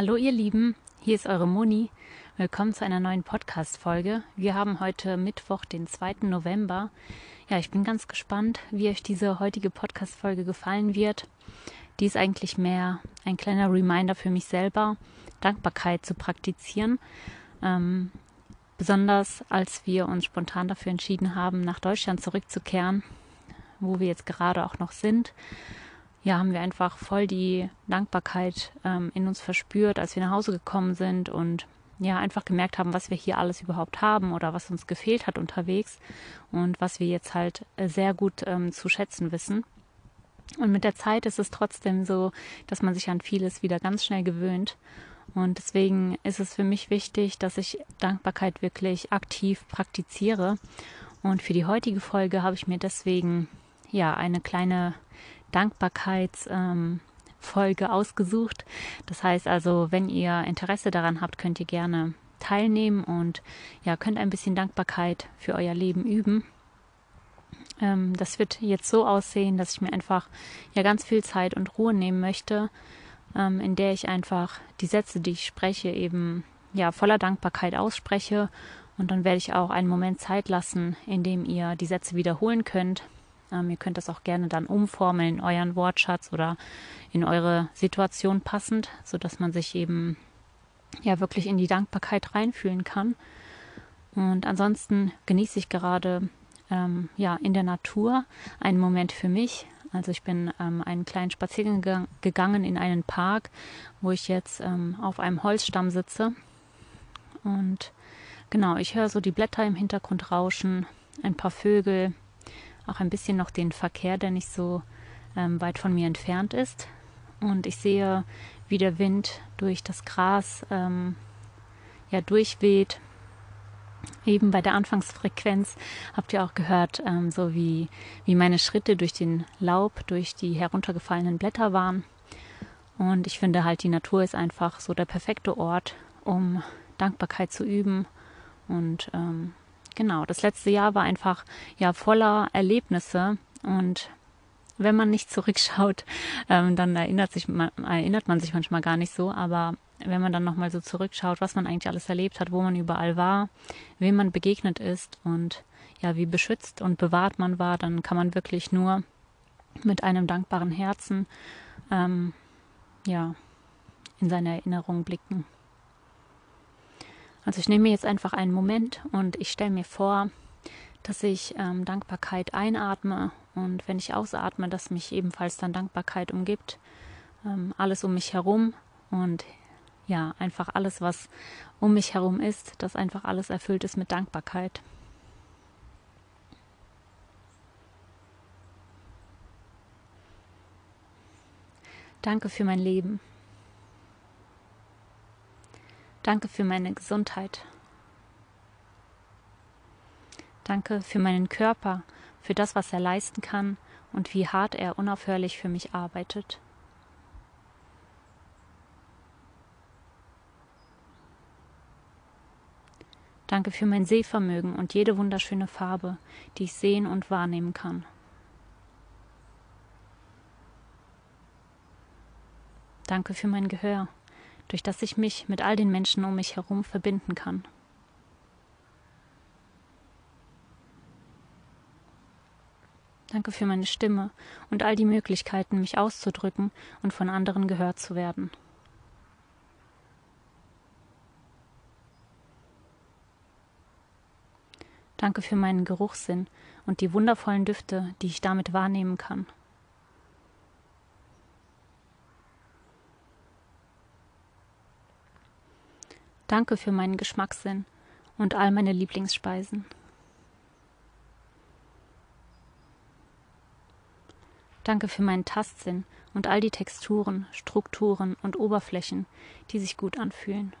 Hallo ihr Lieben, hier ist eure Moni. Willkommen zu einer neuen Podcast-Folge. Wir haben heute Mittwoch, den 2. November. Ja, ich bin ganz gespannt, wie euch diese heutige Podcast-Folge gefallen wird. Die ist eigentlich mehr ein kleiner Reminder für mich selber, Dankbarkeit zu praktizieren. Ähm, besonders als wir uns spontan dafür entschieden haben, nach Deutschland zurückzukehren, wo wir jetzt gerade auch noch sind ja, haben wir einfach voll die Dankbarkeit ähm, in uns verspürt, als wir nach Hause gekommen sind und ja, einfach gemerkt haben, was wir hier alles überhaupt haben oder was uns gefehlt hat unterwegs und was wir jetzt halt äh, sehr gut ähm, zu schätzen wissen. Und mit der Zeit ist es trotzdem so, dass man sich an vieles wieder ganz schnell gewöhnt. Und deswegen ist es für mich wichtig, dass ich Dankbarkeit wirklich aktiv praktiziere. Und für die heutige Folge habe ich mir deswegen ja eine kleine Dankbarkeitsfolge ähm, ausgesucht. Das heißt also, wenn ihr Interesse daran habt, könnt ihr gerne teilnehmen und ja, könnt ein bisschen Dankbarkeit für euer Leben üben. Ähm, das wird jetzt so aussehen, dass ich mir einfach ja ganz viel Zeit und Ruhe nehmen möchte, ähm, in der ich einfach die Sätze, die ich spreche, eben ja voller Dankbarkeit ausspreche. Und dann werde ich auch einen Moment Zeit lassen, in dem ihr die Sätze wiederholen könnt ähm, ihr könnt das auch gerne dann umformeln in euren Wortschatz oder in eure Situation passend, sodass man sich eben ja wirklich in die Dankbarkeit reinfühlen kann. Und ansonsten genieße ich gerade ähm, ja in der Natur einen Moment für mich. Also ich bin ähm, einen kleinen Spaziergang gegangen in einen Park, wo ich jetzt ähm, auf einem Holzstamm sitze. Und genau, ich höre so die Blätter im Hintergrund rauschen, ein paar Vögel, auch ein bisschen noch den Verkehr, der nicht so ähm, weit von mir entfernt ist. Und ich sehe, wie der Wind durch das Gras ähm, ja durchweht. Eben bei der Anfangsfrequenz habt ihr auch gehört, ähm, so wie, wie meine Schritte durch den Laub, durch die heruntergefallenen Blätter waren. Und ich finde halt, die Natur ist einfach so der perfekte Ort, um Dankbarkeit zu üben und ähm, genau, das letzte Jahr war einfach ja voller Erlebnisse und wenn man nicht zurückschaut, ähm, dann erinnert, sich, man, erinnert man sich manchmal gar nicht so, aber wenn man dann nochmal so zurückschaut, was man eigentlich alles erlebt hat, wo man überall war, wem man begegnet ist und ja, wie beschützt und bewahrt man war, dann kann man wirklich nur mit einem dankbaren Herzen ähm, ja, in seine Erinnerung blicken. Also ich nehme mir jetzt einfach einen Moment und ich stelle mir vor, dass ich ähm, Dankbarkeit einatme und wenn ich ausatme, dass mich ebenfalls dann Dankbarkeit umgibt, ähm, alles um mich herum und ja, einfach alles, was um mich herum ist, dass einfach alles erfüllt ist mit Dankbarkeit. Danke für mein Leben. Danke für meine Gesundheit. Danke für meinen Körper, für das, was er leisten kann und wie hart er unaufhörlich für mich arbeitet. Danke für mein Sehvermögen und jede wunderschöne Farbe, die ich sehen und wahrnehmen kann. Danke für mein Gehör durch das ich mich mit all den Menschen um mich herum verbinden kann. Danke für meine Stimme und all die Möglichkeiten, mich auszudrücken und von anderen gehört zu werden. Danke für meinen Geruchssinn und die wundervollen Düfte, die ich damit wahrnehmen kann. Danke für meinen Geschmackssinn und all meine Lieblingsspeisen. Danke für meinen Tastsinn und all die Texturen, Strukturen und Oberflächen, die sich gut anfühlen.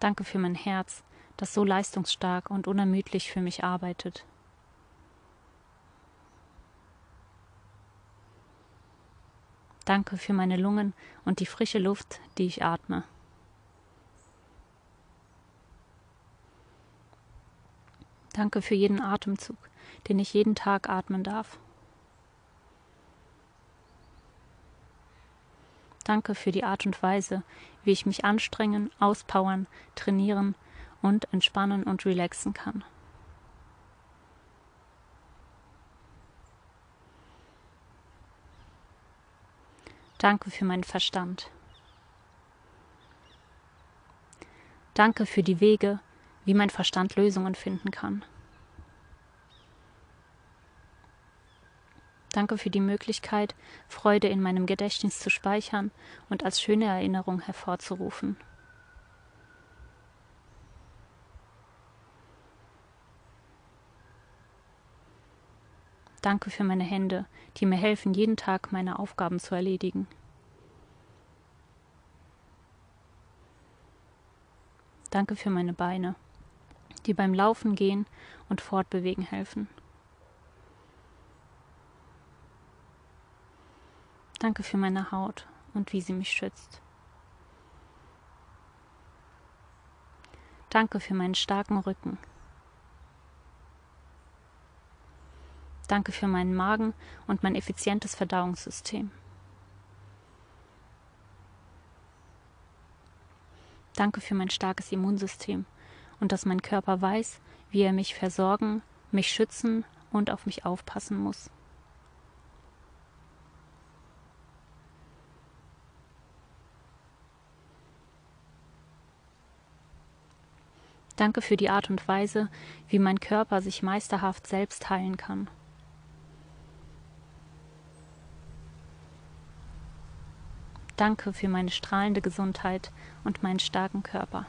Danke für mein Herz, das so leistungsstark und unermüdlich für mich arbeitet. Danke für meine Lungen und die frische Luft, die ich atme. Danke für jeden Atemzug, den ich jeden Tag atmen darf. Danke für die Art und Weise, wie ich mich anstrengen, auspowern, trainieren und entspannen und relaxen kann. Danke für meinen Verstand. Danke für die Wege, wie mein Verstand Lösungen finden kann. Danke für die Möglichkeit, Freude in meinem Gedächtnis zu speichern und als schöne Erinnerung hervorzurufen. Danke für meine Hände, die mir helfen, jeden Tag meine Aufgaben zu erledigen. Danke für meine Beine, die beim Laufen gehen und Fortbewegen helfen. Danke für meine Haut und wie sie mich schützt. Danke für meinen starken Rücken. Danke für meinen Magen und mein effizientes Verdauungssystem. Danke für mein starkes Immunsystem und dass mein Körper weiß, wie er mich versorgen, mich schützen und auf mich aufpassen muss. Danke für die Art und Weise, wie mein Körper sich meisterhaft selbst heilen kann. Danke für meine strahlende Gesundheit und meinen starken Körper.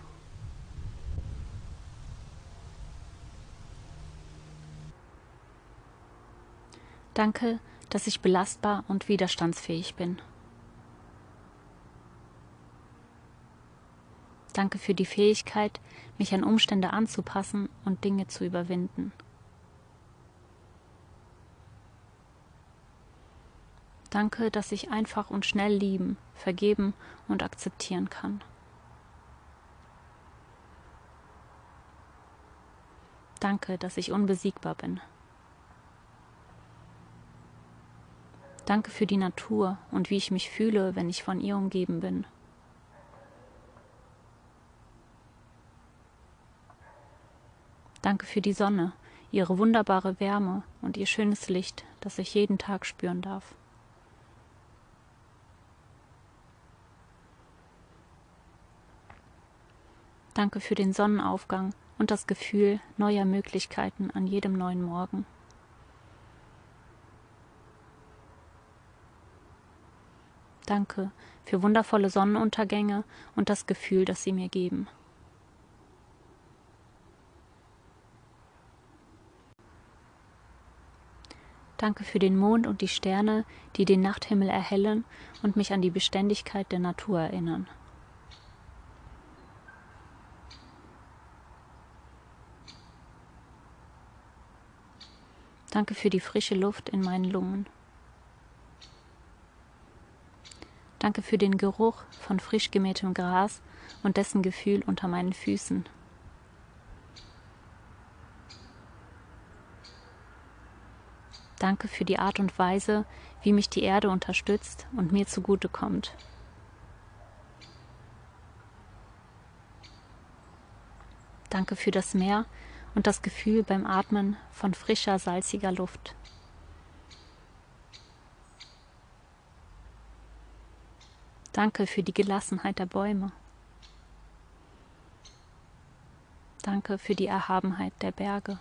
Danke, dass ich belastbar und widerstandsfähig bin. Danke für die Fähigkeit, mich an Umstände anzupassen und Dinge zu überwinden. Danke, dass ich einfach und schnell lieben, vergeben und akzeptieren kann. Danke, dass ich unbesiegbar bin. Danke für die Natur und wie ich mich fühle, wenn ich von ihr umgeben bin. Danke für die Sonne, ihre wunderbare Wärme und ihr schönes Licht, das ich jeden Tag spüren darf. Danke für den Sonnenaufgang und das Gefühl neuer Möglichkeiten an jedem neuen Morgen. Danke für wundervolle Sonnenuntergänge und das Gefühl, das sie mir geben. Danke für den Mond und die Sterne, die den Nachthimmel erhellen und mich an die Beständigkeit der Natur erinnern. Danke für die frische Luft in meinen Lungen. Danke für den Geruch von frisch gemähtem Gras und dessen Gefühl unter meinen Füßen. Danke für die Art und Weise, wie mich die Erde unterstützt und mir zugute kommt. Danke für das Meer und das Gefühl beim Atmen von frischer, salziger Luft. Danke für die Gelassenheit der Bäume. Danke für die Erhabenheit der Berge.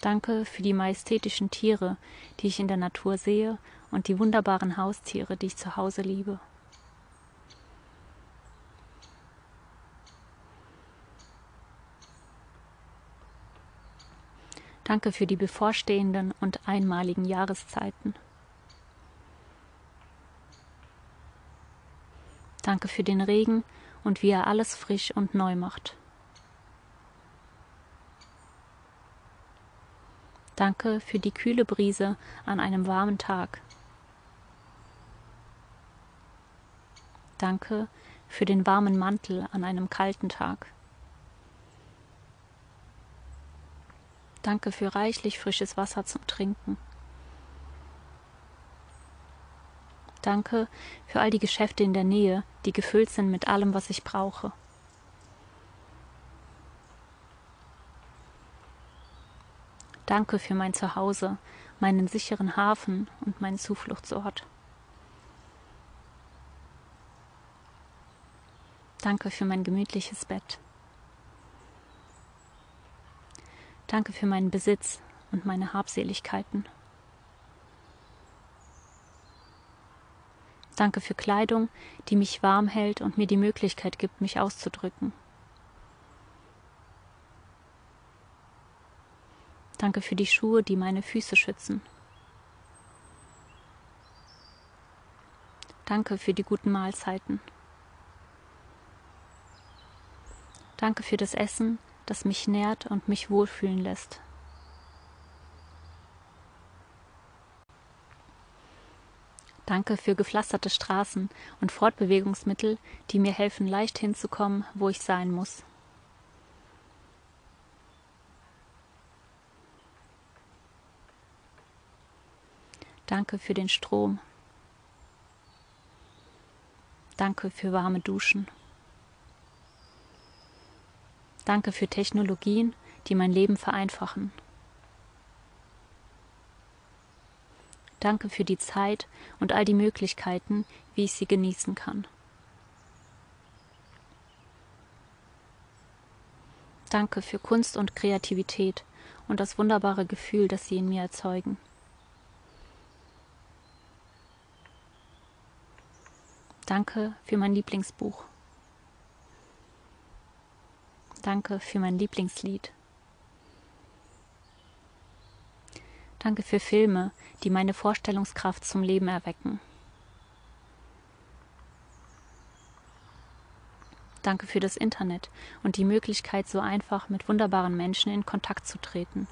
Danke für die majestätischen Tiere, die ich in der Natur sehe und die wunderbaren Haustiere, die ich zu Hause liebe. Danke für die bevorstehenden und einmaligen Jahreszeiten. Danke für den Regen und wie er alles frisch und neu macht. Danke für die kühle Brise an einem warmen Tag. Danke für den warmen Mantel an einem kalten Tag. Danke für reichlich frisches Wasser zum Trinken. Danke für all die Geschäfte in der Nähe, die gefüllt sind mit allem, was ich brauche. Danke für mein Zuhause, meinen sicheren Hafen und meinen Zufluchtsort. Danke für mein gemütliches Bett. Danke für meinen Besitz und meine Habseligkeiten. Danke für Kleidung, die mich warm hält und mir die Möglichkeit gibt, mich auszudrücken. Danke für die Schuhe, die meine Füße schützen. Danke für die guten Mahlzeiten. Danke für das Essen, das mich nährt und mich wohlfühlen lässt. Danke für gepflasterte Straßen und Fortbewegungsmittel, die mir helfen, leicht hinzukommen, wo ich sein muss. Danke für den Strom. Danke für warme Duschen. Danke für Technologien, die mein Leben vereinfachen. Danke für die Zeit und all die Möglichkeiten, wie ich sie genießen kann. Danke für Kunst und Kreativität und das wunderbare Gefühl, das sie in mir erzeugen. Danke für mein Lieblingsbuch. Danke für mein Lieblingslied. Danke für Filme, die meine Vorstellungskraft zum Leben erwecken. Danke für das Internet und die Möglichkeit, so einfach mit wunderbaren Menschen in Kontakt zu treten.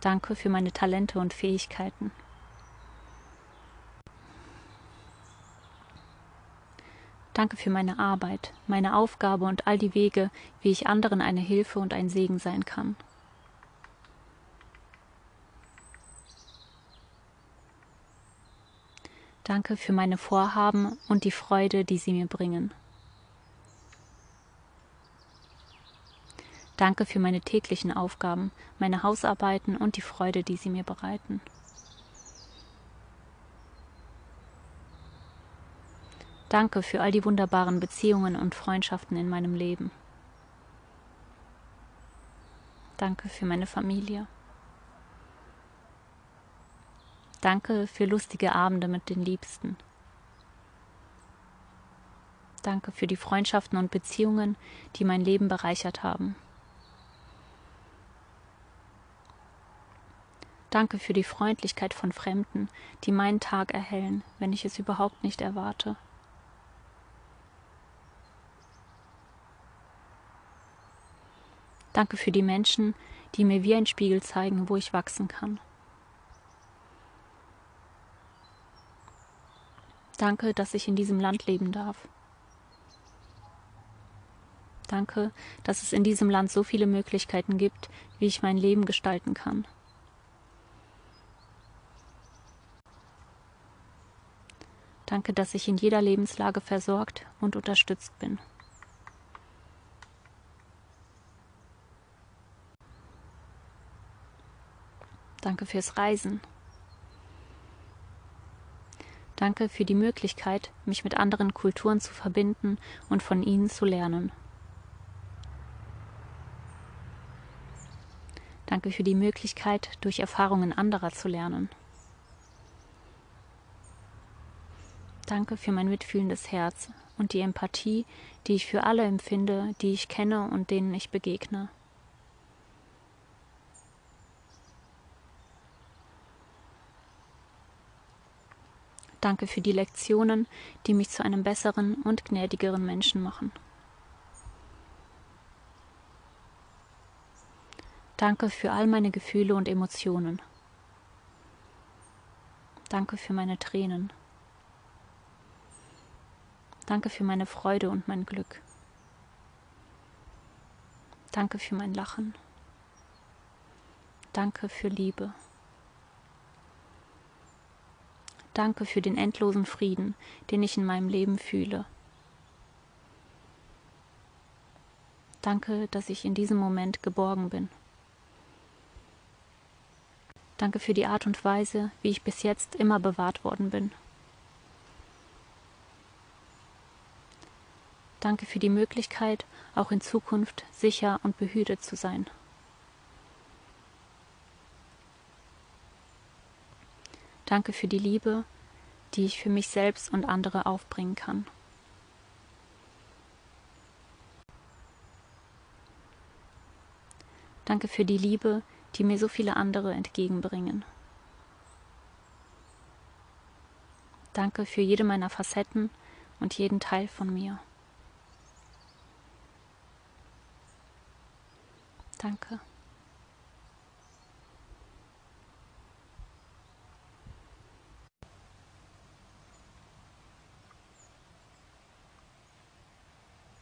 Danke für meine Talente und Fähigkeiten. Danke für meine Arbeit, meine Aufgabe und all die Wege, wie ich anderen eine Hilfe und ein Segen sein kann. Danke für meine Vorhaben und die Freude, die sie mir bringen. Danke für meine täglichen Aufgaben, meine Hausarbeiten und die Freude, die sie mir bereiten. Danke für all die wunderbaren Beziehungen und Freundschaften in meinem Leben. Danke für meine Familie. Danke für lustige Abende mit den Liebsten. Danke für die Freundschaften und Beziehungen, die mein Leben bereichert haben. Danke für die Freundlichkeit von Fremden, die meinen Tag erhellen, wenn ich es überhaupt nicht erwarte. Danke für die Menschen, die mir wie ein Spiegel zeigen, wo ich wachsen kann. Danke, dass ich in diesem Land leben darf. Danke, dass es in diesem Land so viele Möglichkeiten gibt, wie ich mein Leben gestalten kann. Danke, dass ich in jeder Lebenslage versorgt und unterstützt bin. Danke fürs Reisen. Danke für die Möglichkeit, mich mit anderen Kulturen zu verbinden und von ihnen zu lernen. Danke für die Möglichkeit, durch Erfahrungen anderer zu lernen. Danke für mein mitfühlendes Herz und die Empathie, die ich für alle empfinde, die ich kenne und denen ich begegne. Danke für die Lektionen, die mich zu einem besseren und gnädigeren Menschen machen. Danke für all meine Gefühle und Emotionen. Danke für meine Tränen. Danke für meine Freude und mein Glück. Danke für mein Lachen. Danke für Liebe Danke für den endlosen Frieden, den ich in meinem Leben fühle. Danke, dass ich in diesem Moment geborgen bin. Danke für die Art und Weise, wie ich bis jetzt immer bewahrt worden bin. Danke für die Möglichkeit, auch in Zukunft sicher und behütet zu sein. Danke für die Liebe, die ich für mich selbst und andere aufbringen kann. Danke für die Liebe, die mir so viele andere entgegenbringen. Danke für jede meiner Facetten und jeden Teil von mir. Danke.